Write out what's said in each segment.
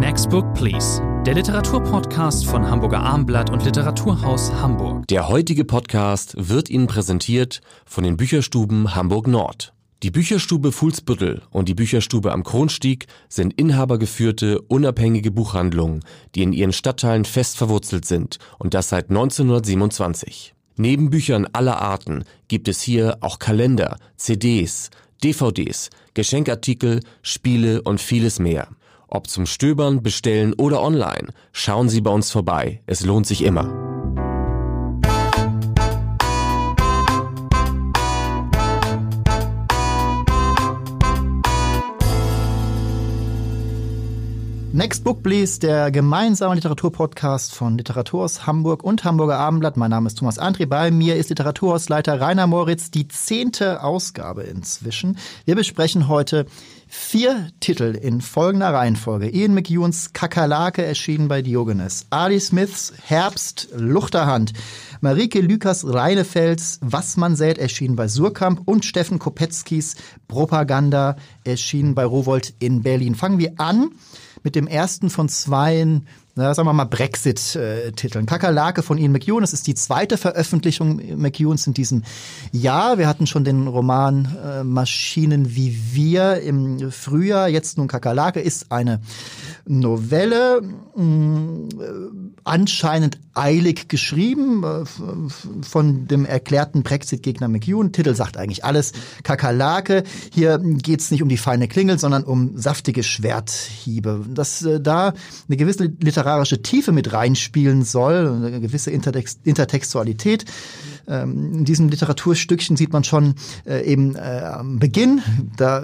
Next Book Please, der Literaturpodcast von Hamburger Armblatt und Literaturhaus Hamburg. Der heutige Podcast wird Ihnen präsentiert von den Bücherstuben Hamburg Nord. Die Bücherstube Fuhlsbüttel und die Bücherstube am Kronstieg sind inhabergeführte, unabhängige Buchhandlungen, die in ihren Stadtteilen fest verwurzelt sind und das seit 1927. Neben Büchern aller Arten gibt es hier auch Kalender, CDs, DVDs, Geschenkartikel, Spiele und vieles mehr. Ob zum Stöbern, Bestellen oder online, schauen Sie bei uns vorbei. Es lohnt sich immer. Next Book Please, der gemeinsame Literaturpodcast von Literaturhaus Hamburg und Hamburger Abendblatt. Mein Name ist Thomas André. Bei mir ist Literaturhausleiter Rainer Moritz, die zehnte Ausgabe inzwischen. Wir besprechen heute vier Titel in folgender Reihenfolge. Ian McEwans Kakerlake erschienen bei Diogenes. Ali Smiths Herbst Luchterhand. Marike Lükas Reinefels Was man sät erschienen bei Surkamp und Steffen Kopetzkis Propaganda erschienen bei Rowold in Berlin. Fangen wir an mit dem ersten von zweien na, sagen wir mal Brexit-Titeln. Kakerlake von Ian McEwan, das ist die zweite Veröffentlichung McEwans in diesem Jahr. Wir hatten schon den Roman äh, Maschinen wie wir im Frühjahr. Jetzt nun Kakerlake ist eine Novelle, mh, mm, anscheinend eilig geschrieben äh, von dem erklärten Brexit-Gegner McEwan. Titel sagt eigentlich alles. Kakerlake. Hier geht's nicht um die feine Klingel, sondern um saftige Schwerthiebe. Dass äh, da eine gewisse literarische Tiefe mit reinspielen soll, eine gewisse Intertext Intertextualität. Ähm, in diesem Literaturstückchen sieht man schon äh, eben äh, am Beginn, da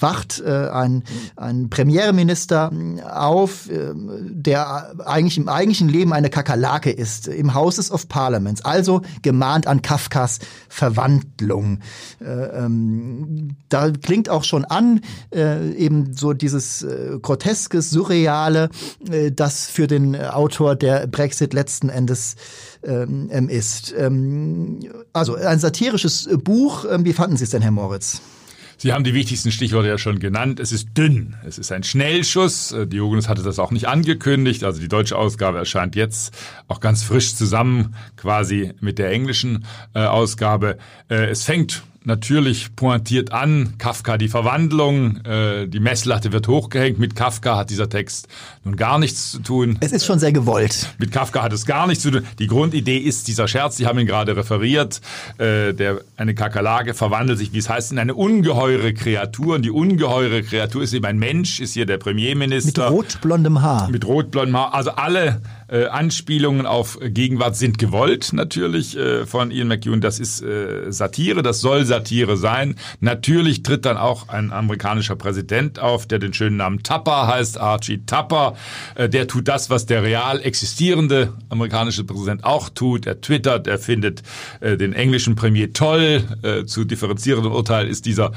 wacht äh, ein, ein Premierminister auf, äh, der eigentlich im eigentlichen Leben eine Kakerlake ist, im Houses of Parliaments, also gemahnt an Kafkas Verwandlung. Äh, ähm, da klingt auch schon an, äh, eben so dieses äh, groteske, surreale, äh, das für den Autor der Brexit letzten Endes ähm, ähm, ist. Ähm, also ein satirisches Buch. Ähm, wie fanden Sie es denn, Herr Moritz? Sie haben die wichtigsten Stichworte ja schon genannt. Es ist dünn. Es ist ein Schnellschuss. Äh, Diogenes hatte das auch nicht angekündigt. Also die deutsche Ausgabe erscheint jetzt auch ganz frisch zusammen, quasi mit der englischen äh, Ausgabe. Äh, es fängt natürlich pointiert an. Kafka die Verwandlung, äh, die Messlatte wird hochgehängt. Mit Kafka hat dieser Text nun gar nichts zu tun. Es ist schon sehr gewollt. Mit Kafka hat es gar nichts zu tun. Die Grundidee ist dieser Scherz, Sie haben ihn gerade referiert, äh, der eine Kakerlake verwandelt sich, wie es heißt, in eine ungeheure Kreatur. Und die ungeheure Kreatur ist eben ein Mensch, ist hier der Premierminister. Mit rotblondem Haar. Mit rotblondem Haar. Also alle äh, Anspielungen auf Gegenwart sind gewollt natürlich äh, von Ian McEwan. Das ist äh, Satire, das soll Satire sein. Natürlich tritt dann auch ein amerikanischer Präsident auf, der den schönen Namen Tapper heißt, Archie Tapper. Äh, der tut das, was der real existierende amerikanische Präsident auch tut. Er twittert, er findet äh, den englischen Premier toll. Äh, zu differenzierendem Urteil ist dieser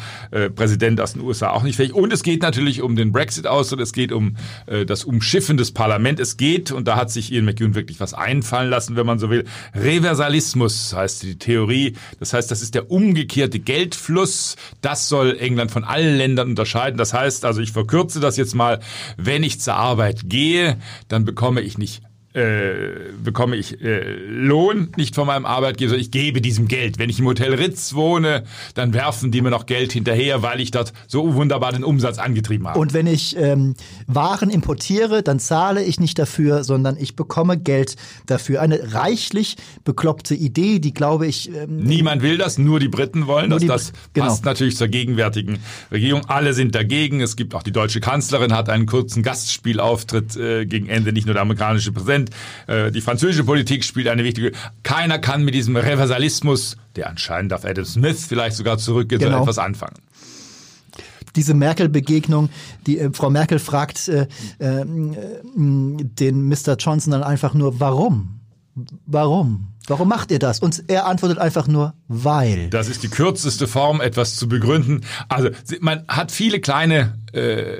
Präsident aus den USA auch nicht fähig. Und es geht natürlich um den Brexit aus und es geht um das Umschiffen des Parlaments. Es geht, und da hat sich sich Ian McEwan wirklich was einfallen lassen, wenn man so will. Reversalismus heißt die Theorie. Das heißt, das ist der umgekehrte Geldfluss. Das soll England von allen Ländern unterscheiden. Das heißt, also ich verkürze das jetzt mal, wenn ich zur Arbeit gehe, dann bekomme ich nicht äh, bekomme ich äh, Lohn nicht von meinem Arbeitgeber, ich gebe diesem Geld. Wenn ich im Hotel Ritz wohne, dann werfen die mir noch Geld hinterher, weil ich dort so wunderbar den Umsatz angetrieben habe. Und wenn ich ähm, Waren importiere, dann zahle ich nicht dafür, sondern ich bekomme Geld dafür. Eine reichlich bekloppte Idee, die glaube ich. Ähm, Niemand will das, nur die Briten wollen das. Das genau. passt natürlich zur gegenwärtigen Regierung. Alle sind dagegen. Es gibt auch die deutsche Kanzlerin, hat einen kurzen Gastspielauftritt äh, gegen Ende, nicht nur der amerikanische Präsident. Prozent. Äh, die französische Politik spielt eine wichtige. Keiner kann mit diesem Reversalismus, der anscheinend auf Adam Smith vielleicht sogar zurückgeht, genau. so etwas anfangen diese Merkel-Begegnung, die äh, Frau Merkel fragt äh, äh, den Mr. Johnson dann einfach nur, warum? Warum? Warum macht ihr das? Und er antwortet einfach nur, weil. Das ist die kürzeste Form, etwas zu begründen. Also man hat viele kleine äh,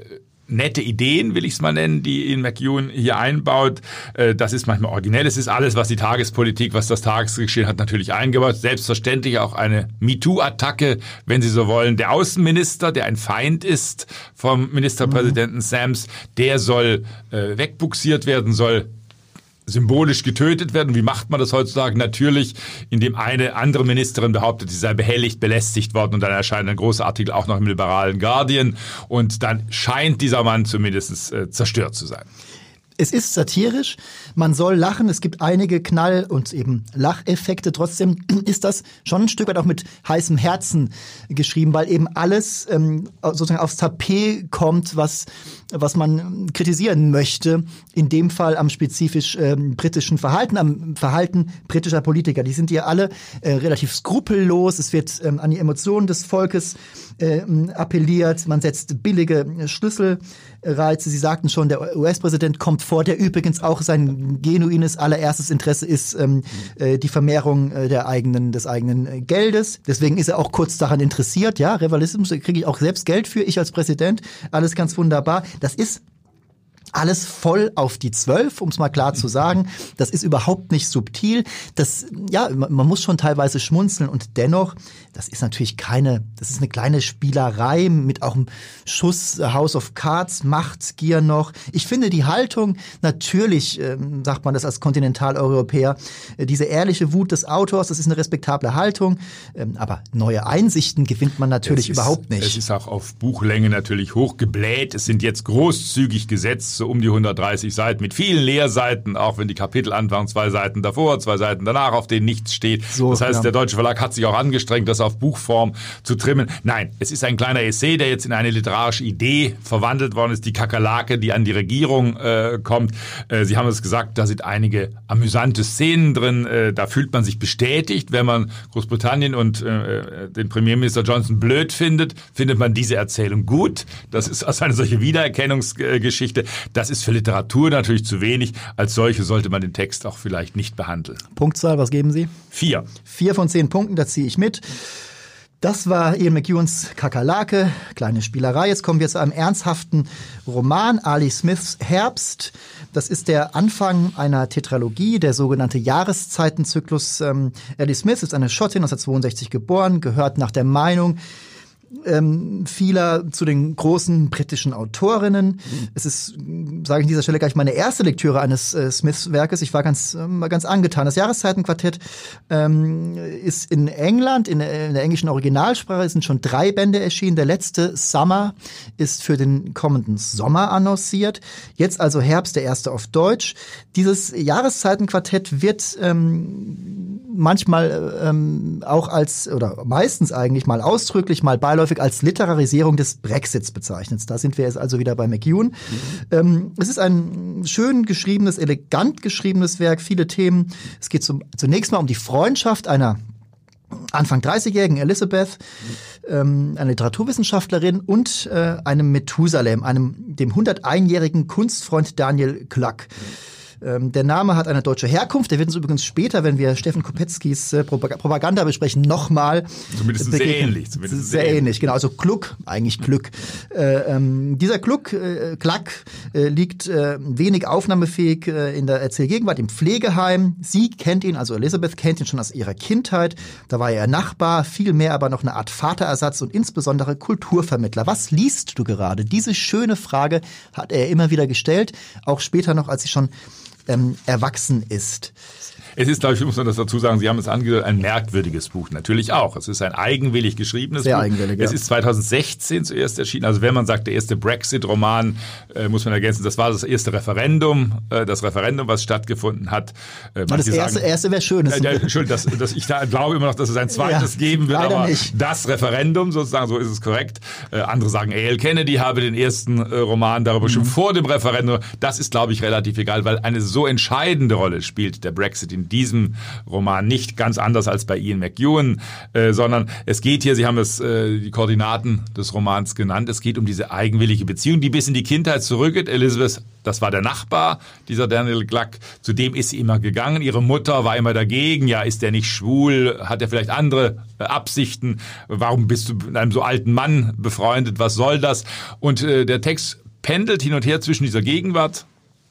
nette Ideen, will ich es mal nennen, die Ian McEwan hier einbaut. Äh, das ist manchmal originell. Es ist alles, was die Tagespolitik, was das Tagesgeschehen hat, natürlich eingebaut. Selbstverständlich auch eine MeToo-Attacke, wenn Sie so wollen. Der Außenminister, der ein Feind ist vom Ministerpräsidenten mhm. Sams, der soll äh, wegbuxiert werden, soll symbolisch getötet werden. Wie macht man das heutzutage? Natürlich, indem eine andere Ministerin behauptet, sie sei behelligt, belästigt worden und dann erscheint ein großer Artikel auch noch im liberalen Guardian und dann scheint dieser Mann zumindest äh, zerstört zu sein. Es ist satirisch, man soll lachen, es gibt einige Knall- und eben Lacheffekte. Trotzdem ist das schon ein Stück weit auch mit heißem Herzen geschrieben, weil eben alles ähm, sozusagen aufs Tapet kommt, was, was man kritisieren möchte. In dem Fall am spezifisch ähm, britischen Verhalten, am Verhalten britischer Politiker. Die sind ja alle äh, relativ skrupellos. Es wird ähm, an die Emotionen des Volkes äh, appelliert. Man setzt billige Schlüsselreize. Sie sagten schon, der US-Präsident kommt vor, der übrigens auch sein genuines allererstes Interesse ist ähm, äh, die Vermehrung äh, der eigenen, des eigenen äh, Geldes. Deswegen ist er auch kurz daran interessiert. Ja, Rivalismus kriege ich auch selbst Geld für, ich als Präsident. Alles ganz wunderbar. Das ist alles voll auf die Zwölf, um es mal klar zu sagen. Das ist überhaupt nicht subtil. Das, ja, man muss schon teilweise schmunzeln und dennoch, das ist natürlich keine, das ist eine kleine Spielerei mit auch einem Schuss House of Cards, Machtgier noch. Ich finde die Haltung, natürlich ähm, sagt man das als Kontinentaleuropäer, äh, diese ehrliche Wut des Autors, das ist eine respektable Haltung, ähm, aber neue Einsichten gewinnt man natürlich ist, überhaupt nicht. Es ist auch auf Buchlänge natürlich hochgebläht. Es sind jetzt großzügig gesetzt so um die 130 Seiten mit vielen Leerseiten, auch wenn die Kapitel anfangen, zwei Seiten davor, zwei Seiten danach, auf denen nichts steht. So, das heißt, ja. der deutsche Verlag hat sich auch angestrengt, das auf Buchform zu trimmen. Nein, es ist ein kleiner Essay, der jetzt in eine literarische Idee verwandelt worden ist, die Kakerlake, die an die Regierung äh, kommt. Äh, Sie haben es gesagt, da sind einige amüsante Szenen drin. Äh, da fühlt man sich bestätigt, wenn man Großbritannien und äh, den Premierminister Johnson blöd findet, findet man diese Erzählung gut. Das ist also eine solche Wiedererkennungsgeschichte. Das ist für Literatur natürlich zu wenig. Als solche sollte man den Text auch vielleicht nicht behandeln. Punktzahl, was geben Sie? Vier. Vier von zehn Punkten, da ziehe ich mit. Das war Ian McEwans Kakerlake, kleine Spielerei. Jetzt kommen wir zu einem ernsthaften Roman, Ali Smiths Herbst. Das ist der Anfang einer Tetralogie, der sogenannte Jahreszeitenzyklus. Ähm, Ali Smith ist eine Schottin, 1962 geboren, gehört nach der Meinung ähm, vieler zu den großen britischen Autorinnen. Mhm. Es ist, sage ich an dieser Stelle gleich, meine erste Lektüre eines äh, Smiths-Werkes. Ich war ganz, äh, ganz angetan. Das Jahreszeitenquartett ähm, ist in England, in, in, der englischen Originalsprache, sind schon drei Bände erschienen. Der letzte Summer ist für den kommenden Sommer annonciert. Jetzt also Herbst, der erste auf Deutsch. Dieses Jahreszeitenquartett wird ähm, manchmal ähm, auch als, oder meistens eigentlich mal ausdrücklich, mal beiläufig als Literarisierung des Brexits bezeichnet. Da sind wir jetzt also wieder bei McEwan. Mhm. Ähm, es ist ein schön geschriebenes, elegant geschriebenes Werk, viele Themen. Es geht zum, zunächst mal um die Freundschaft einer Anfang 30-jährigen Elizabeth, ähm, eine Literaturwissenschaftlerin und äh, einem Methusalem, einem dem 101-jährigen Kunstfreund Daniel Klack. Ähm, der Name hat eine deutsche Herkunft. Der wird uns übrigens später, wenn wir Steffen Kopetzkis äh, Propaganda besprechen, nochmal Zumindest begegnen. sehr ähnlich. Zumindest sehr, sehr ähnlich, genau. Also Kluck, eigentlich Glück. Äh, ähm, dieser Kluck, äh, Klack, äh, liegt äh, wenig aufnahmefähig äh, in der Erzählgegenwart im Pflegeheim. Sie kennt ihn, also Elizabeth kennt ihn schon aus ihrer Kindheit. Da war er Nachbar, viel mehr aber noch eine Art Vaterersatz und insbesondere Kulturvermittler. Was liest du gerade? Diese schöne Frage hat er immer wieder gestellt, auch später noch, als sie schon ähm, erwachsen ist. Es ist, glaube ich, muss man das dazu sagen, Sie haben es angedeutet, ein merkwürdiges Buch. Natürlich auch. Es ist ein eigenwillig geschriebenes Sehr Buch. Eigenwillig, ja. Es ist 2016 zuerst erschienen. Also wenn man sagt, der erste Brexit-Roman, äh, muss man ergänzen, das war das erste Referendum, äh, das Referendum, was stattgefunden hat. Äh, das erste, sagen, erste wäre schön. Äh, Entschuldigung, das, das, ich da, glaube immer noch, dass es ein zweites ja, geben wird, aber nicht. das Referendum sozusagen, so ist es korrekt. Äh, andere sagen, A.L. Kennedy habe den ersten äh, Roman darüber mhm. schon vor dem Referendum. Das ist, glaube ich, relativ egal, weil eine so entscheidende Rolle spielt der Brexit in in diesem Roman nicht ganz anders als bei Ian McEwan, äh, sondern es geht hier, Sie haben es äh, die Koordinaten des Romans genannt, es geht um diese eigenwillige Beziehung, die bis in die Kindheit zurückgeht. Elizabeth, das war der Nachbar, dieser Daniel Gluck, zu dem ist sie immer gegangen. Ihre Mutter war immer dagegen, ja, ist der nicht schwul, hat er vielleicht andere äh, Absichten, warum bist du mit einem so alten Mann befreundet, was soll das? Und äh, der Text pendelt hin und her zwischen dieser Gegenwart,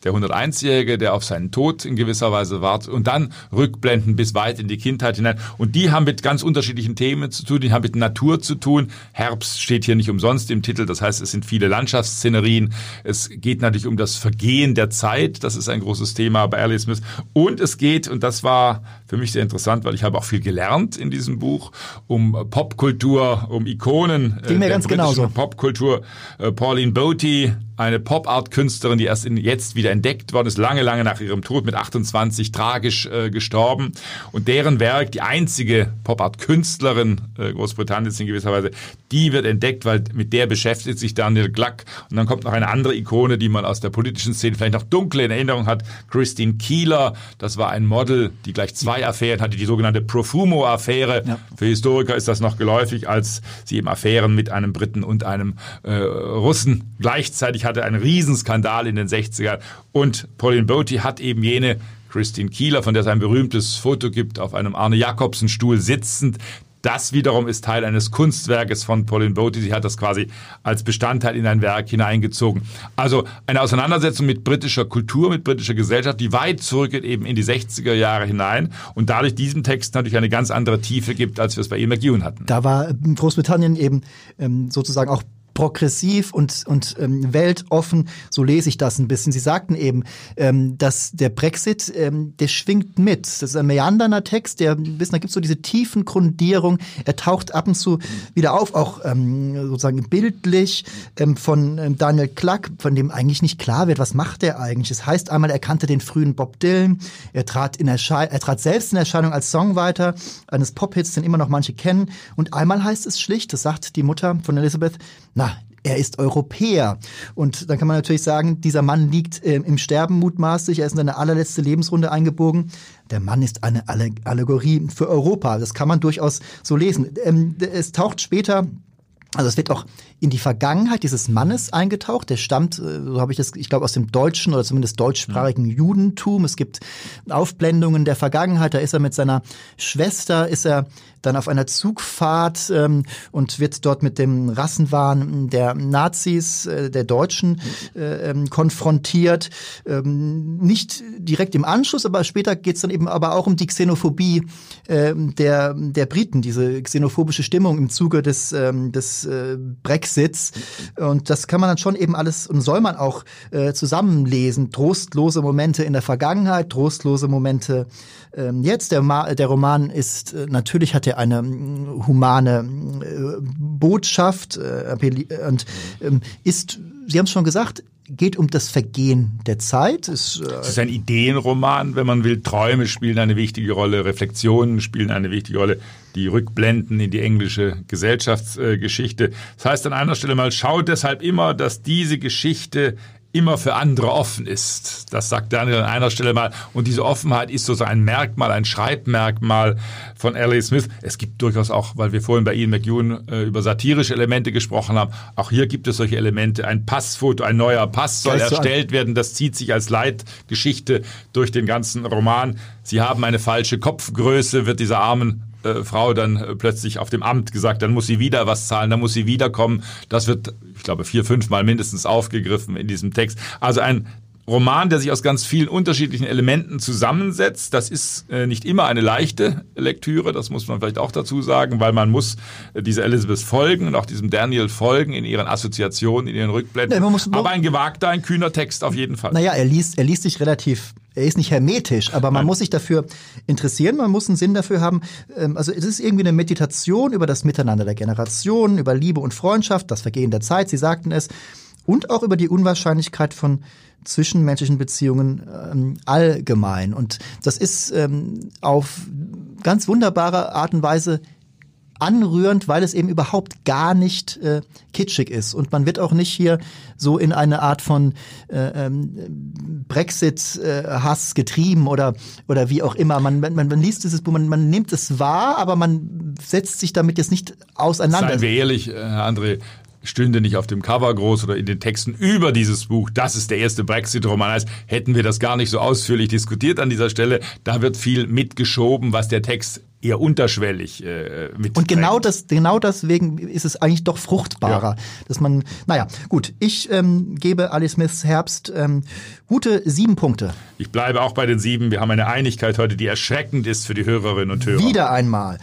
der 101-Jährige, der auf seinen Tod in gewisser Weise wartet und dann rückblenden bis weit in die Kindheit hinein. Und die haben mit ganz unterschiedlichen Themen zu tun, die haben mit Natur zu tun. Herbst steht hier nicht umsonst im Titel, das heißt, es sind viele Landschaftsszenerien. Es geht natürlich um das Vergehen der Zeit, das ist ein großes Thema bei Alice Smith. Und es geht, und das war für mich sehr interessant, weil ich habe auch viel gelernt in diesem Buch, um Popkultur, um Ikonen. Ging mir ganz genauso. Popkultur. Äh, Pauline Boaty, eine Pop-Art-Künstlerin, die erst in, jetzt wieder entdeckt worden ist, lange, lange nach ihrem Tod mit 28 tragisch äh, gestorben. Und deren Werk, die einzige Pop-Art-Künstlerin äh, Großbritanniens in gewisser Weise, die wird entdeckt, weil mit der beschäftigt sich Daniel Gluck. Und dann kommt noch eine andere Ikone, die man aus der politischen Szene vielleicht noch dunkle in Erinnerung hat, Christine Keeler. Das war ein Model, die gleich zwei Affären hatte, die sogenannte Profumo-Affäre. Ja. Für Historiker ist das noch geläufig, als sie eben Affären mit einem Briten und einem äh, Russen gleichzeitig hatte. Ein Riesenskandal in den 60ern. Und Pauline Boaty hat eben jene Christine Kieler, von der es ein berühmtes Foto gibt, auf einem Arne Jacobsen Stuhl sitzend. Das wiederum ist Teil eines Kunstwerkes von Pauline Boaty. Sie hat das quasi als Bestandteil in ein Werk hineingezogen. Also eine Auseinandersetzung mit britischer Kultur, mit britischer Gesellschaft, die weit zurückgeht eben in die 60er Jahre hinein und dadurch diesem Text natürlich eine ganz andere Tiefe gibt, als wir es bei Ian McEwan hatten. Da war Großbritannien eben ähm, sozusagen auch progressiv und, und ähm, weltoffen, so lese ich das ein bisschen. Sie sagten eben, ähm, dass der Brexit, ähm, der schwingt mit. Das ist ein meandernder Text, der wissen, da gibt es so diese tiefen Grundierung. Er taucht ab und zu wieder auf, auch ähm, sozusagen bildlich ähm, von ähm, Daniel Klack, von dem eigentlich nicht klar wird, was macht er eigentlich. Es das heißt einmal, er kannte den frühen Bob Dylan, er trat, in Erschei er trat selbst in Erscheinung als Songwriter eines Pop-Hits, den immer noch manche kennen. Und einmal heißt es schlicht, das sagt die Mutter von Elizabeth, na, er ist Europäer. Und dann kann man natürlich sagen, dieser Mann liegt äh, im Sterben mutmaßlich, er ist in seine allerletzte Lebensrunde eingebogen. Der Mann ist eine Allegorie für Europa. Das kann man durchaus so lesen. Ähm, es taucht später also es wird auch in die Vergangenheit dieses Mannes eingetaucht. Der stammt, äh, so habe ich das, ich glaube, aus dem deutschen oder zumindest deutschsprachigen. Judentum. Es gibt Aufblendungen der Vergangenheit. Da ist er mit seiner Schwester, ist er dann auf einer Zugfahrt ähm, und wird dort mit dem Rassenwahn der Nazis, äh, der Deutschen äh, ähm, konfrontiert. Ähm, nicht direkt im Anschluss, aber später geht es dann eben aber auch um die Xenophobie äh, der, der Briten, diese xenophobische Stimmung im Zuge des, ähm, des äh, Brexits. Und das kann man dann schon eben alles und soll man auch äh, zusammenlesen. Trostlose Momente in der Vergangenheit, trostlose Momente ähm, jetzt. Der, der Roman ist, äh, natürlich hat er eine mm, humane äh, Botschaft äh, und ähm, ist, Sie haben es schon gesagt, geht um das Vergehen der Zeit. Es, äh ist ein Ideenroman, wenn man will. Träume spielen eine wichtige Rolle, Reflexionen spielen eine wichtige Rolle, die Rückblenden in die englische Gesellschaftsgeschichte. Das heißt an einer Stelle mal, schaut deshalb immer, dass diese Geschichte immer für andere offen ist. Das sagt Daniel an einer Stelle mal. Und diese Offenheit ist so ein Merkmal, ein Schreibmerkmal von L.A. Smith. Es gibt durchaus auch, weil wir vorhin bei Ian McEwan äh, über satirische Elemente gesprochen haben, auch hier gibt es solche Elemente. Ein Passfoto, ein neuer Pass soll erstellt werden. Das zieht sich als Leitgeschichte durch den ganzen Roman. Sie haben eine falsche Kopfgröße, wird dieser armen äh, Frau dann äh, plötzlich auf dem Amt gesagt, dann muss sie wieder was zahlen, dann muss sie wiederkommen. Das wird, ich glaube, vier, fünf Mal mindestens aufgegriffen in diesem Text. Also ein Roman, der sich aus ganz vielen unterschiedlichen Elementen zusammensetzt. Das ist äh, nicht immer eine leichte Lektüre, das muss man vielleicht auch dazu sagen, weil man muss äh, dieser Elizabeth folgen und auch diesem Daniel folgen in ihren Assoziationen, in ihren Rückblenden. Ja, Aber ein gewagter, ein kühner Text auf jeden Fall. Naja, er liest, er liest sich relativ er ist nicht hermetisch, aber man Nein. muss sich dafür interessieren, man muss einen Sinn dafür haben. Ähm, also es ist irgendwie eine Meditation über das Miteinander der Generationen, über Liebe und Freundschaft, das Vergehen der Zeit, Sie sagten es, und auch über die Unwahrscheinlichkeit von zwischenmenschlichen Beziehungen ähm, allgemein. Und das ist ähm, auf ganz wunderbare Art und Weise anrührend, weil es eben überhaupt gar nicht äh, kitschig ist. Und man wird auch nicht hier so in eine Art von äh, ähm, Brexit-Hass äh, getrieben oder, oder wie auch immer. Man, man, man liest dieses Buch, man, man nimmt es wahr, aber man setzt sich damit jetzt nicht auseinander. Seien wir ehrlich, Herr André, stünde nicht auf dem Cover groß oder in den Texten über dieses Buch, das ist der erste Brexit-Roman heißt, hätten wir das gar nicht so ausführlich diskutiert an dieser Stelle. Da wird viel mitgeschoben, was der Text eher unterschwellig äh, mit. Und genau das, genau deswegen ist es eigentlich doch fruchtbarer, ja. dass man, naja, gut, ich ähm, gebe Ali Smiths Herbst ähm, gute sieben Punkte. Ich bleibe auch bei den sieben. Wir haben eine Einigkeit heute, die erschreckend ist für die Hörerinnen und Hörer. Wieder einmal.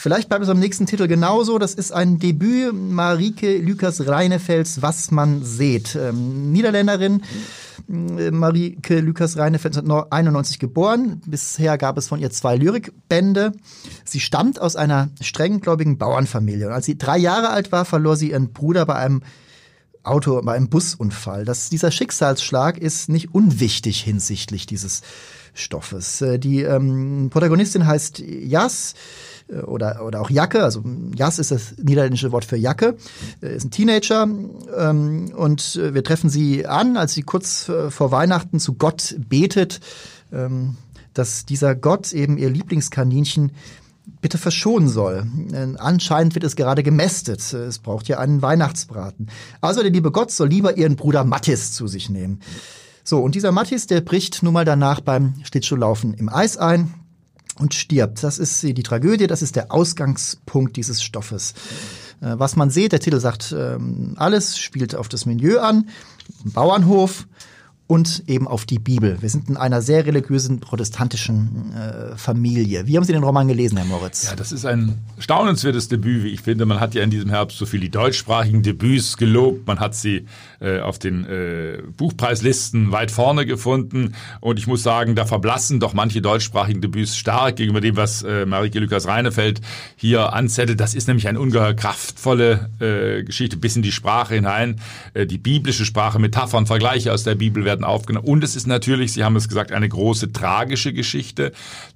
Vielleicht bleibt es am nächsten Titel genauso. Das ist ein Debüt Marike Lukas Reinefelds, Was man sieht. Ähm, Niederländerin. Äh, Marike Lukas Reinefeld ist 1991 geboren. Bisher gab es von ihr zwei Lyrikbände. Sie stammt aus einer strenggläubigen Bauernfamilie. Und als sie drei Jahre alt war, verlor sie ihren Bruder bei einem Auto, bei einem Busunfall. Das, dieser Schicksalsschlag ist nicht unwichtig hinsichtlich dieses Stoffes. Äh, die ähm, Protagonistin heißt Jas äh, oder, oder auch Jacke, also Jas ist das niederländische Wort für Jacke, äh, ist ein Teenager ähm, und wir treffen sie an, als sie kurz vor Weihnachten zu Gott betet, ähm, dass dieser Gott eben ihr Lieblingskaninchen bitte verschonen soll. Anscheinend wird es gerade gemästet. Es braucht ja einen Weihnachtsbraten. Also der liebe Gott soll lieber ihren Bruder Mattis zu sich nehmen. So, und dieser Mattis, der bricht nun mal danach beim Schlittschuhlaufen im Eis ein und stirbt. Das ist die Tragödie, das ist der Ausgangspunkt dieses Stoffes. Äh, was man sieht, der Titel sagt ähm, alles, spielt auf das Milieu an, Bauernhof, und eben auf die Bibel. Wir sind in einer sehr religiösen protestantischen äh, Familie. Wie haben Sie den Roman gelesen, Herr Moritz? Ja, das ist ein staunenswertes Debüt, wie ich finde. Man hat ja in diesem Herbst so viel die deutschsprachigen Debüts gelobt. Man hat sie äh, auf den äh, Buchpreislisten weit vorne gefunden. Und ich muss sagen, da verblassen doch manche deutschsprachigen Debüts stark gegenüber dem, was äh, Marike Lukas Reinefeld hier anzettelt. Das ist nämlich eine ungeheuer kraftvolle äh, Geschichte bis in die Sprache hinein. Äh, die biblische Sprache, Metaphern, Vergleiche aus der Bibel werden werden aufgenommen. Und es ist natürlich, Sie haben es gesagt, eine große tragische Geschichte.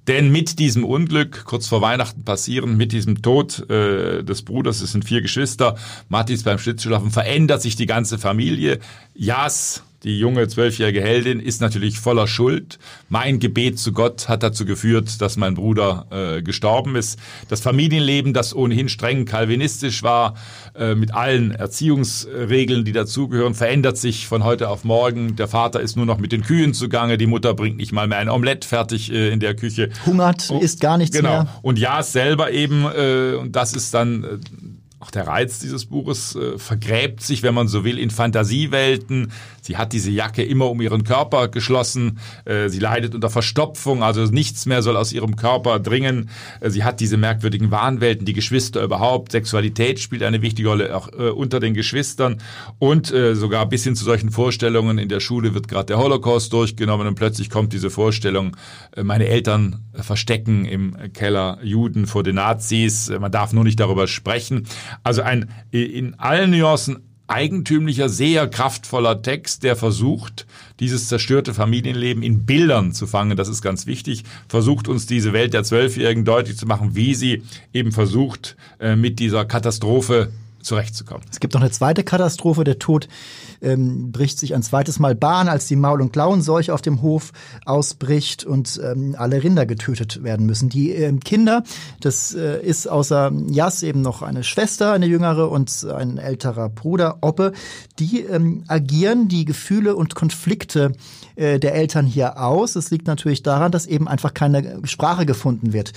Denn mit diesem Unglück, kurz vor Weihnachten passieren, mit diesem Tod äh, des Bruders, es sind vier Geschwister, Mathis beim Schlittschuhlaufen, verändert sich die ganze Familie. Jas, die junge zwölfjährige Heldin ist natürlich voller Schuld. Mein Gebet zu Gott hat dazu geführt, dass mein Bruder äh, gestorben ist. Das Familienleben, das ohnehin streng kalvinistisch war, äh, mit allen Erziehungsregeln, die dazugehören, verändert sich von heute auf morgen. Der Vater ist nur noch mit den Kühen zugange, die Mutter bringt nicht mal mehr ein Omelett fertig äh, in der Küche. Hungert, oh, isst gar nichts genau. mehr. Und ja, selber eben, äh, und das ist dann äh, auch der Reiz dieses Buches äh, vergräbt sich, wenn man so will, in Fantasiewelten. Sie hat diese Jacke immer um ihren Körper geschlossen. Äh, sie leidet unter Verstopfung, also nichts mehr soll aus ihrem Körper dringen. Äh, sie hat diese merkwürdigen Wahnwelten, die Geschwister überhaupt. Sexualität spielt eine wichtige Rolle auch äh, unter den Geschwistern und äh, sogar bis hin zu solchen Vorstellungen. In der Schule wird gerade der Holocaust durchgenommen und plötzlich kommt diese Vorstellung, äh, meine Eltern verstecken im Keller Juden vor den Nazis. Man darf nur nicht darüber sprechen. Also ein in allen Nuancen eigentümlicher, sehr kraftvoller Text, der versucht, dieses zerstörte Familienleben in Bildern zu fangen. Das ist ganz wichtig. Versucht uns diese Welt der Zwölfjährigen deutlich zu machen, wie sie eben versucht, äh, mit dieser Katastrophe zurechtzukommen. Es gibt noch eine zweite Katastrophe, der Tod ähm, bricht sich ein zweites Mal Bahn, als die Maul- und Klauenseuche auf dem Hof ausbricht und ähm, alle Rinder getötet werden müssen. Die ähm, Kinder, das äh, ist außer Jas eben noch eine Schwester, eine jüngere und ein älterer Bruder, Oppe, die ähm, agieren die Gefühle und Konflikte äh, der Eltern hier aus. Es liegt natürlich daran, dass eben einfach keine Sprache gefunden wird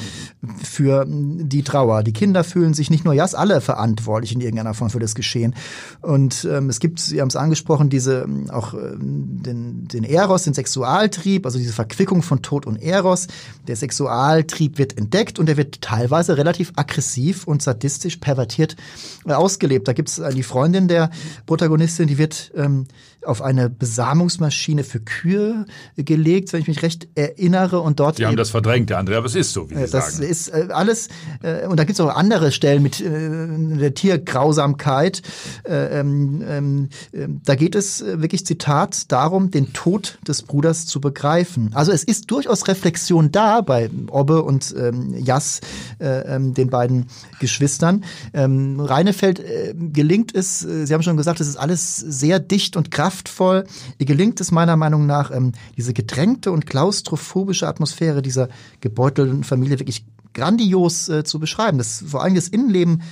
für die Trauer. Die Kinder fühlen sich nicht nur Jas, alle verantwortlich in irgendeiner Form für das Geschehen. Und ähm, es gibt, Sie haben es angesprochen, diese ähm, auch ähm, den, den Eros, den Sexualtrieb, also diese Verquickung von Tod und Eros. Der Sexualtrieb wird entdeckt und er wird teilweise relativ aggressiv und sadistisch pervertiert äh, ausgelebt. Da gibt es äh, die Freundin der Protagonistin, die wird ähm, auf eine Besamungsmaschine für Kühe gelegt, wenn ich mich recht erinnere. Und dort Die haben das verdrängt, der andere, aber es ist so, wie Sie das sagen. Das ist äh, alles, äh, und da gibt es auch andere Stellen mit äh, der Tiergrausamkeit. Äh, ähm, ähm, äh, da geht es wirklich, Zitat, darum, den Tod des Bruders zu begreifen. Also es ist durchaus Reflexion da bei Obbe und ähm, Jas, ähm, den beiden Geschwistern. Ähm, Reinefeld gelingt es, Sie haben schon gesagt, es ist alles sehr dicht und kraftvoll kraftvoll. Ihr gelingt es meiner Meinung nach, ähm, diese gedrängte und klaustrophobische Atmosphäre dieser gebeutelten Familie wirklich grandios äh, zu beschreiben. Das, vor allem das Innenleben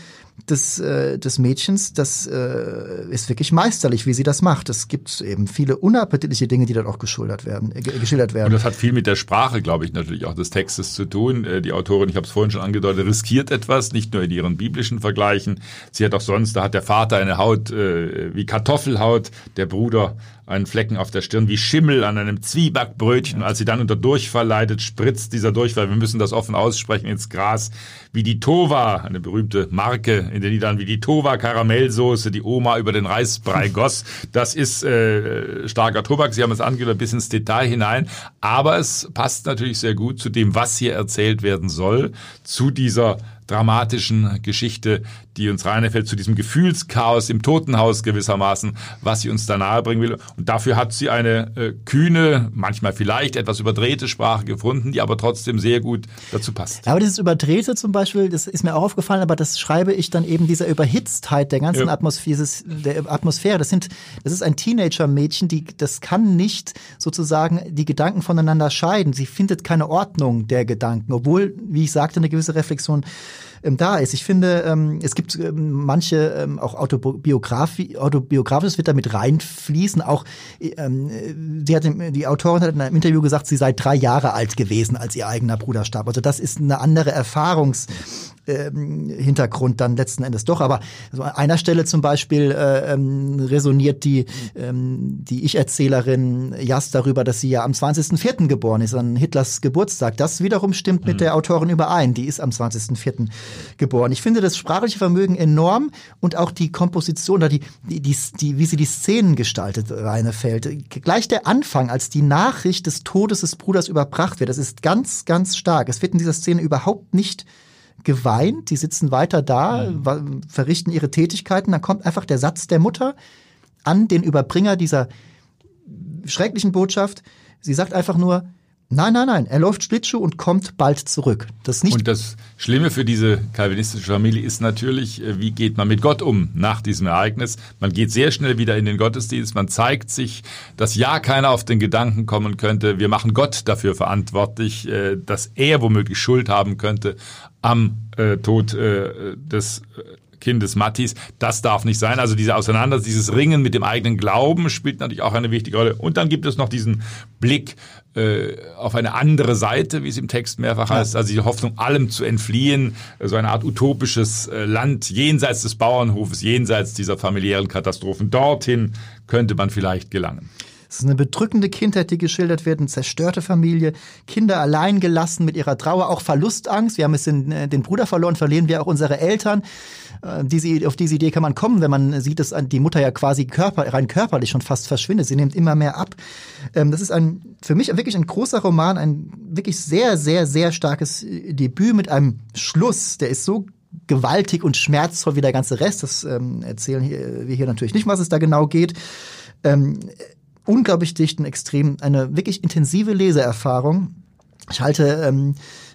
des, äh, des Mädchens, das äh, ist wirklich meisterlich, wie sie das macht. Es gibt eben viele unappetitliche Dinge, die dort auch geschildert werden. Äh, geschildert werden. Und das hat viel mit der Sprache, glaube ich, natürlich auch des Textes zu tun. Äh, die Autorin, ich habe es vorhin schon angedeutet, riskiert etwas, nicht nur in ihren biblischen Vergleichen. Sie hat auch sonst, da hat der Vater eine Haut äh, wie Kartoffelhaut, der Bruder einen Flecken auf der Stirn wie Schimmel an einem Zwiebackbrötchen. Als sie dann unter Durchfall leidet, spritzt dieser Durchfall, wir müssen das offen aussprechen, ins Gras, wie die Tova, eine berühmte Marke in den Niederlanden, wie die Tova Karamellsoße, die Oma über den Reisbrei goss. Das ist äh, starker Tobak. Sie haben es angedeutet bis ins Detail hinein. Aber es passt natürlich sehr gut zu dem, was hier erzählt werden soll, zu dieser dramatischen Geschichte, die uns reinfällt, zu diesem Gefühlschaos im Totenhaus gewissermaßen, was sie uns da nahebringen will. Und dafür hat sie eine äh, kühne, manchmal vielleicht etwas überdrehte Sprache gefunden, die aber trotzdem sehr gut dazu passt. Aber dieses Überdrehte zum Beispiel, das ist mir auch aufgefallen, aber das schreibe ich dann eben dieser Überhitztheit der ganzen ja. Atmosphäre, der Atmosphäre. Das sind, das ist ein Teenager-Mädchen, die, das kann nicht sozusagen die Gedanken voneinander scheiden. Sie findet keine Ordnung der Gedanken, obwohl, wie ich sagte, eine gewisse Reflexion ähm, da ist. Ich finde, ähm, es gibt ähm, manche ähm, auch Autobiografie, autobiografisches wird damit reinfließen. Auch ähm, sie hat die Autorin hat in einem Interview gesagt, sie sei drei Jahre alt gewesen, als ihr eigener Bruder starb. Also das ist eine andere Erfahrungs ähm, Hintergrund dann letzten Endes doch. Aber also an einer Stelle zum Beispiel äh, ähm, resoniert die, ähm, die Ich-Erzählerin Jas darüber, dass sie ja am 20.04. geboren ist, an Hitlers Geburtstag. Das wiederum stimmt mit mhm. der Autorin überein. Die ist am 20.04. geboren. Ich finde das sprachliche Vermögen enorm und auch die Komposition oder die, die, die, die wie sie die Szenen gestaltet, Reinefeld. Gleich der Anfang, als die Nachricht des Todes des Bruders überbracht wird, das ist ganz, ganz stark. Es wird in dieser Szene überhaupt nicht geweint, die sitzen weiter da, mhm. verrichten ihre Tätigkeiten, dann kommt einfach der Satz der Mutter an den Überbringer dieser schrecklichen Botschaft. Sie sagt einfach nur, Nein, nein, nein. Er läuft Schlittschuh und kommt bald zurück. Das nicht und das Schlimme für diese kalvinistische Familie ist natürlich, äh, wie geht man mit Gott um nach diesem Ereignis? Man geht sehr schnell wieder in den Gottesdienst. Man zeigt sich, dass ja keiner auf den Gedanken kommen könnte, wir machen Gott dafür verantwortlich, äh, dass er womöglich Schuld haben könnte am äh, Tod des Kindes Mattis. Das darf nicht sein. Also diese Auseinandersetzung, dieses Ringen mit dem eigenen Glauben spielt natürlich auch eine wichtige Rolle. Und dann gibt es noch diesen Blick äh, auf eine andere Seite, wie es im Text mehrfach heißt, also die Hoffnung, allem zu entfliehen, so eine Art utopisches äh, Land jenseits des Bauernhofes, jenseits dieser familiären Katastrophen. Dorthin könnte man vielleicht gelangen. Es ist eine bedrückende Kindheit, die geschildert wird, eine zerstörte Familie, Kinder allein gelassen mit ihrer Trauer, auch Verlustangst. Wir haben es den, äh, den Bruder verloren, verlieren wir auch unsere Eltern. Äh, diese, auf diese Idee kann man kommen, wenn man sieht, dass die Mutter ja quasi körper, rein körperlich schon fast verschwindet. Sie nimmt immer mehr ab. Ähm, das ist ein, für mich wirklich ein großer Roman, ein wirklich sehr, sehr, sehr starkes äh, Debüt mit einem Schluss, der ist so gewaltig und schmerzvoll wie der ganze Rest. Das ähm, erzählen wir hier natürlich nicht, was es da genau geht. Ähm, unglaublich dicht und extrem, eine wirklich intensive Leseerfahrung. Ich halte ähm,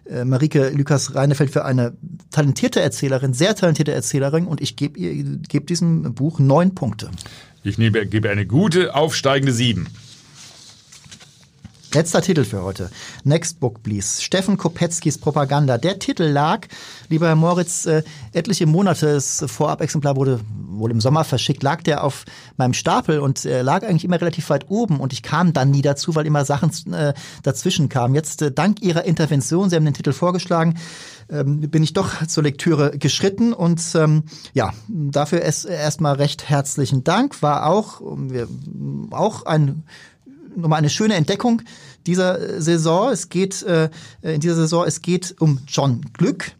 äh, Marike Lukas Reinefeld für eine talentierte Erzählerin, sehr talentierte Erzählerin und ich gebe gebe diesem Buch neun Punkte. Ich nehme, gebe eine gute aufsteigende sieben. Letzter Titel für heute. Next Book, please. Steffen Kopetzkis Propaganda. Der Titel lag, lieber Herr Moritz, äh, etliche Monate, das Vorabexemplar wurde wohl im Sommer verschickt, lag der auf meinem Stapel und äh, lag eigentlich immer relativ weit oben und ich kam dann nie dazu, weil immer Sachen äh, dazwischen kamen. Jetzt äh, dank Ihrer Intervention, Sie haben den Titel vorgeschlagen, ähm, bin ich doch zur Lektüre geschritten und ähm, ja, dafür erstmal recht herzlichen Dank. War auch, wir, auch ein nochmal eine schöne Entdeckung dieser äh, Saison. Es geht äh, in dieser Saison, es geht um John Glück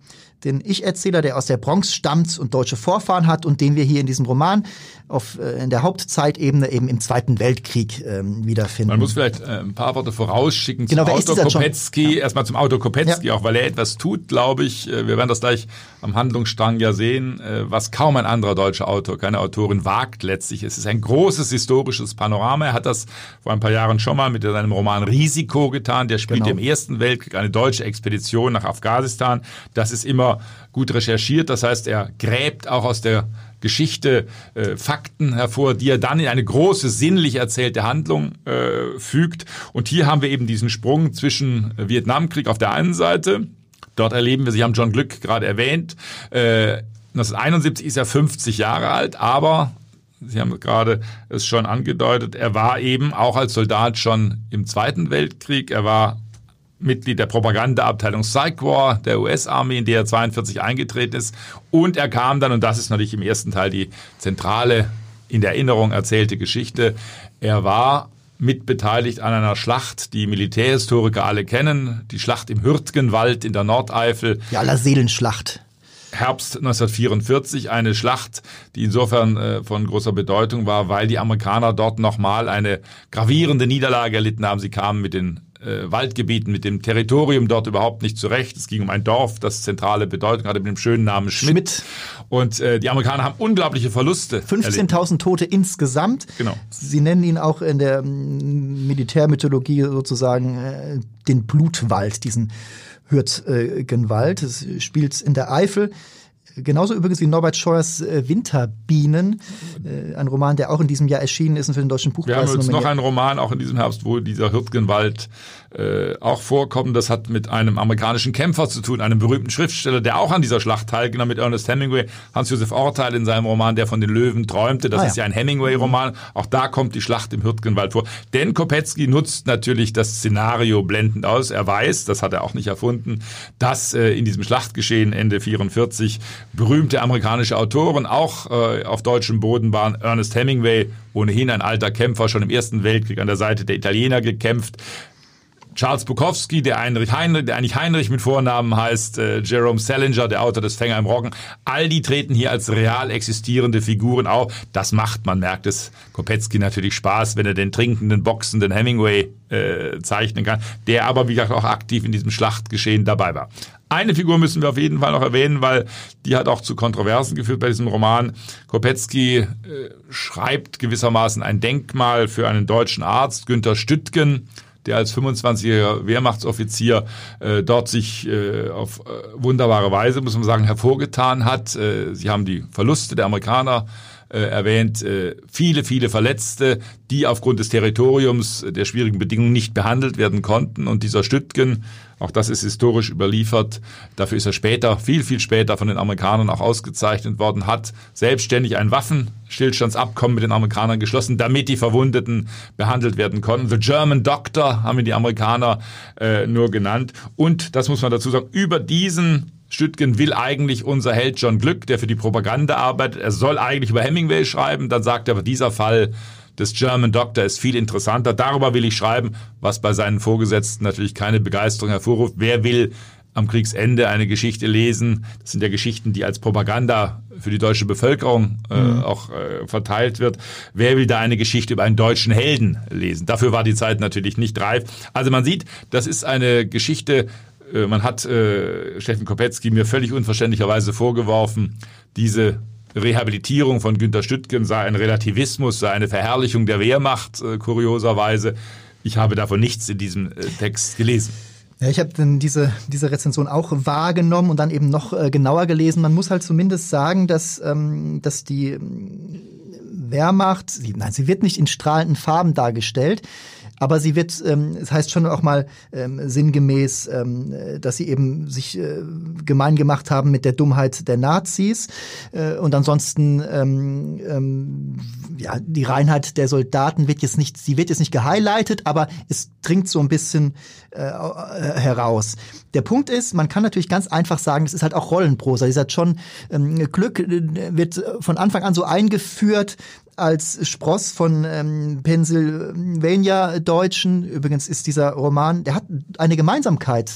den Ich-Erzähler, der aus der Bronx stammt und deutsche Vorfahren hat und den wir hier in diesem Roman auf, äh, in der Hauptzeitebene eben im Zweiten Weltkrieg ähm, wiederfinden. Man muss vielleicht äh, ein paar Worte vorausschicken genau, zum Autor Kopetzky. Ja. Erstmal zum Autor Kopetzky, ja. auch weil er etwas tut, glaube ich. Äh, wir werden das gleich am Handlungsstrang ja sehen, äh, was kaum ein anderer deutscher Autor, keine Autorin wagt letztlich. Es ist ein großes historisches Panorama. Er hat das vor ein paar Jahren schon mal mit seinem Roman Risiko getan. Der spielt genau. im Ersten Weltkrieg eine deutsche Expedition nach Afghanistan. Das ist immer gut recherchiert. Das heißt, er gräbt auch aus der Geschichte äh, Fakten hervor, die er dann in eine große sinnlich erzählte Handlung äh, fügt. Und hier haben wir eben diesen Sprung zwischen Vietnamkrieg auf der einen Seite, dort erleben wir, Sie haben John Glück gerade erwähnt, äh, 1971 ist er 50 Jahre alt, aber Sie haben gerade es schon angedeutet, er war eben auch als Soldat schon im Zweiten Weltkrieg. Er war Mitglied der Propagandaabteilung Psych War der US-Armee, in der er 42 eingetreten ist. Und er kam dann, und das ist natürlich im ersten Teil die zentrale, in der Erinnerung erzählte Geschichte, er war mitbeteiligt an einer Schlacht, die Militärhistoriker alle kennen, die Schlacht im Hürtgenwald in der Nordeifel. Die Allerseelenschlacht. Herbst 1944 eine Schlacht, die insofern äh, von großer Bedeutung war, weil die Amerikaner dort nochmal eine gravierende Niederlage erlitten haben. Sie kamen mit den äh, Waldgebieten, mit dem Territorium dort überhaupt nicht zurecht. Es ging um ein Dorf, das zentrale Bedeutung hatte mit dem schönen Namen Schmidt. Schmidt. Und äh, die Amerikaner haben unglaubliche Verluste. 15.000 Tote insgesamt. Genau. Sie nennen ihn auch in der mm, Militärmythologie sozusagen äh, den Blutwald, diesen Hürtgenwald. Es spielt in der Eifel. Genauso übrigens wie Norbert Scheuers äh, Winterbienen, äh, ein Roman, der auch in diesem Jahr erschienen ist und für den Deutschen Buchpreis Wir haben jetzt noch einen Roman, auch in diesem Herbst, wo dieser Hürtgenwald äh, auch vorkommen. Das hat mit einem amerikanischen Kämpfer zu tun, einem berühmten Schriftsteller, der auch an dieser Schlacht teilgenommen mit Ernest Hemingway, Hans-Josef Orteil in seinem Roman, der von den Löwen träumte. Das ah, ist ja ein Hemingway-Roman. Auch da kommt die Schlacht im Hürtgenwald vor. Denn Kopetzky nutzt natürlich das Szenario blendend aus. Er weiß, das hat er auch nicht erfunden, dass äh, in diesem Schlachtgeschehen Ende 44 berühmte amerikanische Autoren auch äh, auf deutschem Boden waren. Ernest Hemingway, ohnehin ein alter Kämpfer, schon im Ersten Weltkrieg an der Seite der Italiener gekämpft. Charles Bukowski, der, Heinrich Heinrich, der eigentlich Heinrich mit Vornamen heißt, äh, Jerome Salinger, der Autor des Fänger im Roggen, all die treten hier als real existierende Figuren auf. Das macht, man merkt es, Kopetzky natürlich Spaß, wenn er den trinkenden, boxenden Hemingway äh, zeichnen kann, der aber, wie gesagt, auch aktiv in diesem Schlachtgeschehen dabei war. Eine Figur müssen wir auf jeden Fall noch erwähnen, weil die hat auch zu Kontroversen geführt bei diesem Roman. Kopetzky äh, schreibt gewissermaßen ein Denkmal für einen deutschen Arzt, Günther Stüttgen, der als 25-jähriger Wehrmachtsoffizier äh, dort sich äh, auf äh, wunderbare Weise, muss man sagen, hervorgetan hat. Äh, Sie haben die Verluste der Amerikaner äh, erwähnt, äh, viele, viele Verletzte, die aufgrund des Territoriums der schwierigen Bedingungen nicht behandelt werden konnten. Und dieser Stüttgen, auch das ist historisch überliefert, dafür ist er später, viel, viel später von den Amerikanern auch ausgezeichnet worden, hat selbstständig ein Waffenstillstandsabkommen mit den Amerikanern geschlossen, damit die Verwundeten behandelt werden konnten. The German Doctor haben ihn die Amerikaner äh, nur genannt. Und, das muss man dazu sagen, über diesen Stüttgen will eigentlich unser Held John Glück, der für die Propaganda arbeitet. Er soll eigentlich über Hemingway schreiben. Dann sagt er, aber dieser Fall des German Doctor ist viel interessanter. Darüber will ich schreiben, was bei seinen Vorgesetzten natürlich keine Begeisterung hervorruft. Wer will am Kriegsende eine Geschichte lesen? Das sind ja Geschichten, die als Propaganda für die deutsche Bevölkerung äh, mhm. auch äh, verteilt wird. Wer will da eine Geschichte über einen deutschen Helden lesen? Dafür war die Zeit natürlich nicht reif. Also man sieht, das ist eine Geschichte, man hat äh, Steffen Kopetzky mir völlig unverständlicherweise vorgeworfen, diese Rehabilitierung von Günter Stüttgen sei ein Relativismus, sei eine Verherrlichung der Wehrmacht, äh, kurioserweise. Ich habe davon nichts in diesem äh, Text gelesen. Ja, ich habe dann diese, diese Rezension auch wahrgenommen und dann eben noch äh, genauer gelesen. Man muss halt zumindest sagen, dass, ähm, dass die ähm, Wehrmacht, nein, sie wird nicht in strahlenden Farben dargestellt aber sie wird, ähm, es heißt schon auch mal ähm, sinngemäß, ähm, dass sie eben sich äh, gemein gemacht haben mit der Dummheit der Nazis äh, und ansonsten ähm, ähm, ja die Reinheit der Soldaten wird jetzt nicht, sie wird jetzt nicht gehighlightet, aber es dringt so ein bisschen äh, äh heraus. Der Punkt ist, man kann natürlich ganz einfach sagen, es ist halt auch Rollenprosa. Dieser John ähm, Glück äh, wird von Anfang an so eingeführt, als Spross von ähm, Pennsylvania-Deutschen. Übrigens ist dieser Roman, der hat eine Gemeinsamkeit.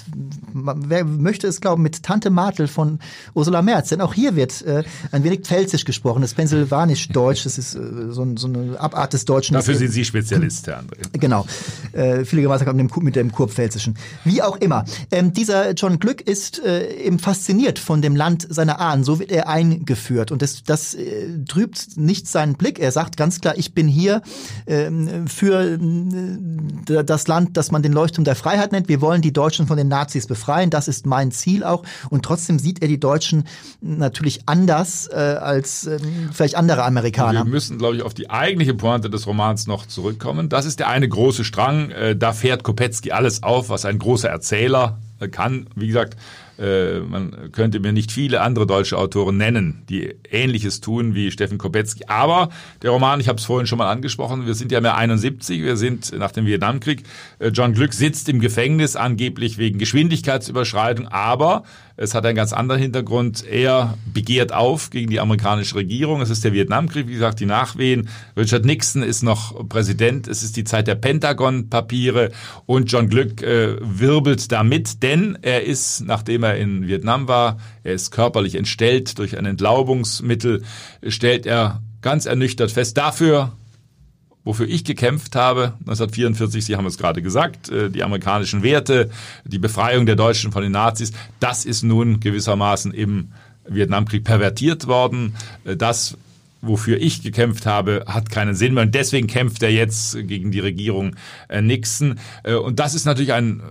Wer möchte es glauben, mit Tante Martel von Ursula Merz. Denn auch hier wird äh, ein wenig pfälzisch gesprochen. Das Pennsylvanisch-Deutsch, das ist äh, so, so, eine Abart des Deutschen. Dafür sind Sie Spezialist, Herr André. Genau. Äh, viele Gemeinsamkeiten mit dem, mit dem Kurpfälzischen. Wie auch immer. Ähm, dieser John Glück ist äh, eben fasziniert von dem Land seiner Ahnen. So wird er eingeführt. Und das, das äh, trübt nicht seinen Blick. Er sagt ganz klar, ich bin hier ähm, für äh, das Land, das man den Leuchtturm der Freiheit nennt. Wir wollen die Deutschen von den Nazis befreien. Das ist mein Ziel auch. Und trotzdem sieht er die Deutschen natürlich anders äh, als äh, vielleicht andere Amerikaner. Wir müssen, glaube ich, auf die eigentliche Pointe des Romans noch zurückkommen. Das ist der eine große Strang. Äh, da fährt Kopetzky alles auf, was ein großer Erzähler äh, kann. Wie gesagt, Äh, man könnte mir nicht viele andere deutsche Autoren nennen, die Ähnliches tun wie Steffen Kopetzky. Aber der Roman, ich habe es vorhin schon mal angesprochen, wir sind ja mehr 71, wir sind nach dem Vietnamkrieg. Äh, John Glück sitzt im Gefängnis angeblich wegen Geschwindigkeitsüberschreitung, aber es hat einen ganz anderen Hintergrund. Er begehrt auf gegen die amerikanische Regierung. Es ist der Vietnamkrieg, wie gesagt, die Nachwehen. Richard Nixon ist noch Präsident. Es ist die Zeit der Pentagon-Papiere und John Glück äh, wirbelt damit, denn er ist, nachdem er in Vietnam war, er ist körperlich entstellt durch ein Entlaubungsmittel, stellt er ganz ernüchtert fest, dafür wofür ich gekämpft habe, 1944, Sie haben es gerade gesagt, äh, die amerikanischen Werte, die Befreiung der Deutschen von den Nazis, das ist nun gewissermaßen im Vietnamkrieg pervertiert worden. Äh, das, wofür ich gekämpft habe, hat keinen Sinn mehr. Und deswegen kämpft er jetzt gegen die Regierung äh, Nixon. Und das ist natürlich ein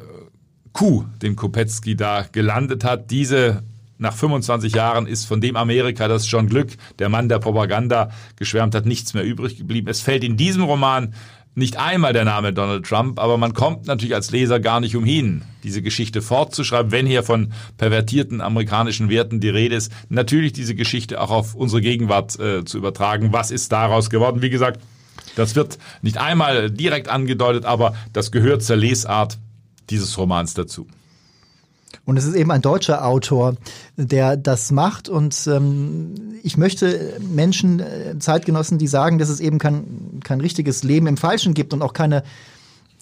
Coup, den Kopetzky da gelandet hat. Diese nach 25 Jahren ist von dem Amerika, das John Glück, der Mann der Propaganda, geschwärmt hat, nichts mehr übrig geblieben. Es fällt in diesem Roman nicht einmal der Name Donald Trump, aber man kommt natürlich als Leser gar nicht umhin, diese Geschichte fortzuschreiben, wenn hier von pervertierten amerikanischen Werten die Rede ist. Natürlich diese Geschichte auch auf unsere Gegenwart äh, zu übertragen. Was ist daraus geworden? Wie gesagt, das wird nicht einmal direkt angedeutet, aber das gehört zur Lesart dieses Romans dazu. Und es ist eben ein deutscher Autor, der das macht. Und ähm, ich möchte Menschen, äh, Zeitgenossen, die sagen, dass es eben kein, kein richtiges Leben im Falschen gibt und auch keine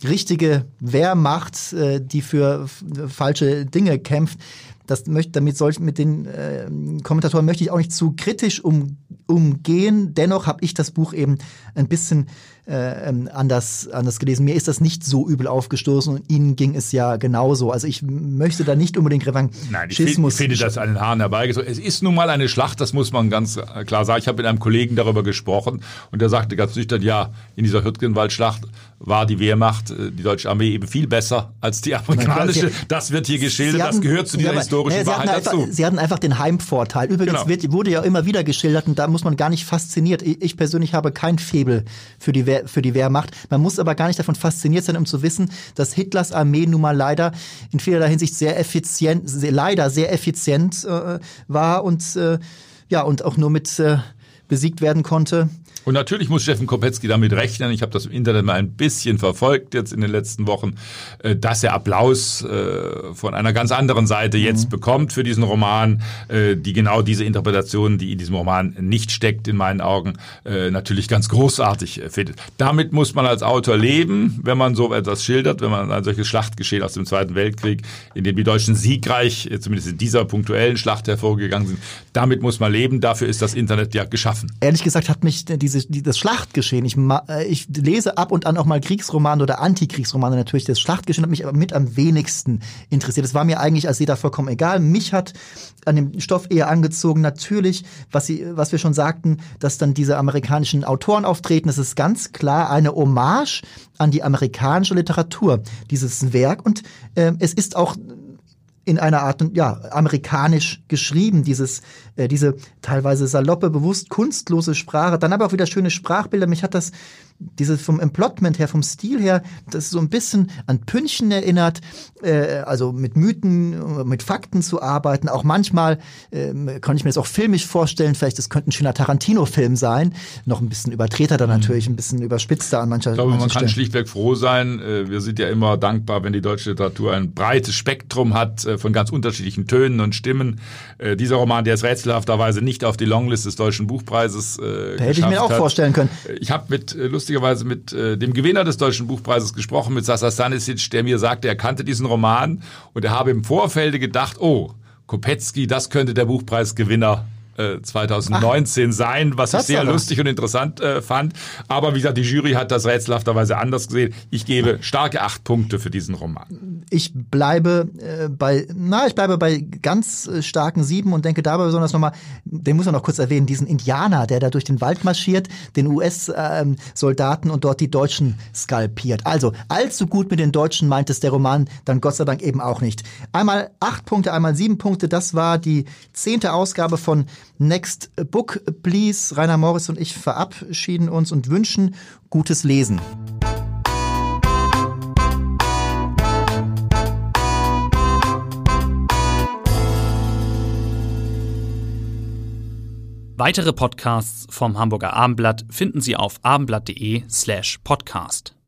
richtige Wehrmacht, äh, die für falsche Dinge kämpft. Das möchte, damit soll ich mit den äh, Kommentatoren möchte ich auch nicht zu kritisch um, umgehen. Dennoch habe ich das Buch eben ein bisschen äh, ähm, anders, anders gelesen. Mir ist das nicht so übel aufgestoßen und Ihnen ging es ja genauso. Also ich möchte da nicht unbedingt Revanchismus. Nein, ich, find, ich finde das an den Haaren herbeigezogen. Es ist nun mal eine Schlacht, das muss man ganz klar sagen. Ich habe mit einem Kollegen darüber gesprochen und der sagte ganz nüchtern, ja, in dieser Hürtgenwald-Schlacht war die Wehrmacht, äh, die deutsche Armee eben viel besser als die amerikanische. Das wird hier geschildert, hatten, das gehört zu dieser ja, historischen ja, Wahrheit einfach, dazu. Sie hatten einfach den Heimvorteil. Übrigens genau. wird, wurde ja immer wieder geschildert und da muss man gar nicht fasziniert. Ich persönlich habe kein Febel für die, Wehr, für die Wehrmacht. Man muss aber gar nicht davon fasziniert sein, um zu wissen, dass Hitlers Armee nun mal leider in vielerlei Hinsicht sehr effizient, sehr, leider sehr effizient äh, war und äh, ja und auch nur mit äh, besiegt werden konnte. Und natürlich muss Steffen Kopetzky damit rechnen, ich habe das im Internet mal ein bisschen verfolgt jetzt in den letzten Wochen, äh, dass er Applaus äh, von einer ganz anderen Seite jetzt mhm. bekommt für diesen Roman, äh, die genau diese Interpretation, die in diesem Roman nicht steckt, in meinen Augen, natürlich ganz großartig findet. Damit muss man als Autor leben, wenn man so etwas schildert, wenn man ein solches Schlachtgeschehen aus dem Zweiten Weltkrieg, in dem die Deutschen siegreich, zumindest in dieser punktuellen Schlacht hervorgegangen sind, damit muss man leben, dafür ist das Internet ja geschaffen. Ehrlich gesagt hat mich diese diese, die, das Schlachtgeschehen. Ich, äh, ich lese ab und an auch mal Kriegsromane oder Antikriegsromane natürlich. Das Schlachtgeschehen hat mich aber mit am wenigsten interessiert. Es war mir eigentlich als jeder vollkommen egal. Mich hat an dem Stoff eher angezogen. Natürlich, was, sie, was wir schon sagten, dass dann diese amerikanischen Autoren auftreten. Es ist ganz klar eine Hommage an die amerikanische Literatur, dieses Werk. Und äh, es ist auch in einer Art ja amerikanisch geschrieben dieses äh, diese teilweise saloppe bewusst kunstlose Sprache dann aber auch wieder schöne Sprachbilder. Mich hat das dieses vom Emplotment her, vom Stil her, das so ein bisschen an Pünchen erinnert, äh, also mit Mythen, mit Fakten zu arbeiten. Auch manchmal äh, kann ich mir das auch filmisch vorstellen, vielleicht das könnte ein schöner Tarantino-Film sein. Noch ein bisschen übertreter dann mhm. natürlich, ein bisschen überspitzter an mancher Ich glaube, man Stellen. kann schlichtweg froh sein. Äh, wir sind ja immer dankbar, wenn die deutsche Literatur ein breites Spektrum hat äh, von ganz unterschiedlichen Tönen und Stimmen. Äh, dieser Roman, der ist rätselhafterweise nicht auf die Longlist des Deutschen Buchpreises äh, Da hätte ich mir auch hat. vorstellen können. Ich habe mit lustig lustigerweise mit äh, dem Gewinner des Deutschen Buchpreises gesprochen, mit Sasa Stanisic, der mir sagte, er kannte diesen Roman und er habe im Vorfeld gedacht, oh, Kopetzky, das könnte der Buchpreisgewinner 2019 Ach, sein, was ich sehr lustig und interessant äh, fand. Aber wie gesagt, die Jury hat das rätselhafterweise anders gesehen. Ich gebe starke acht Punkte für diesen Roman. Ich bleibe äh, bei, na, ich bleibe bei ganz äh, starken sieben und denke dabei besonders nochmal, den muss man noch kurz erwähnen, diesen Indianer, der da durch den Wald marschiert, den US-Soldaten und dort die Deutschen skalpiert. Also, allzu gut mit den Deutschen meint es der Roman, dann Gott sei Dank eben auch nicht. Einmal acht Punkte, einmal sieben Punkte, das war die zehnte Ausgabe von Next Book, please. Rainer Morris und ich verabschieden uns und wünschen gutes Lesen. Weitere Podcasts vom Hamburger Abendblatt finden Sie auf abendblatt.de slash podcast.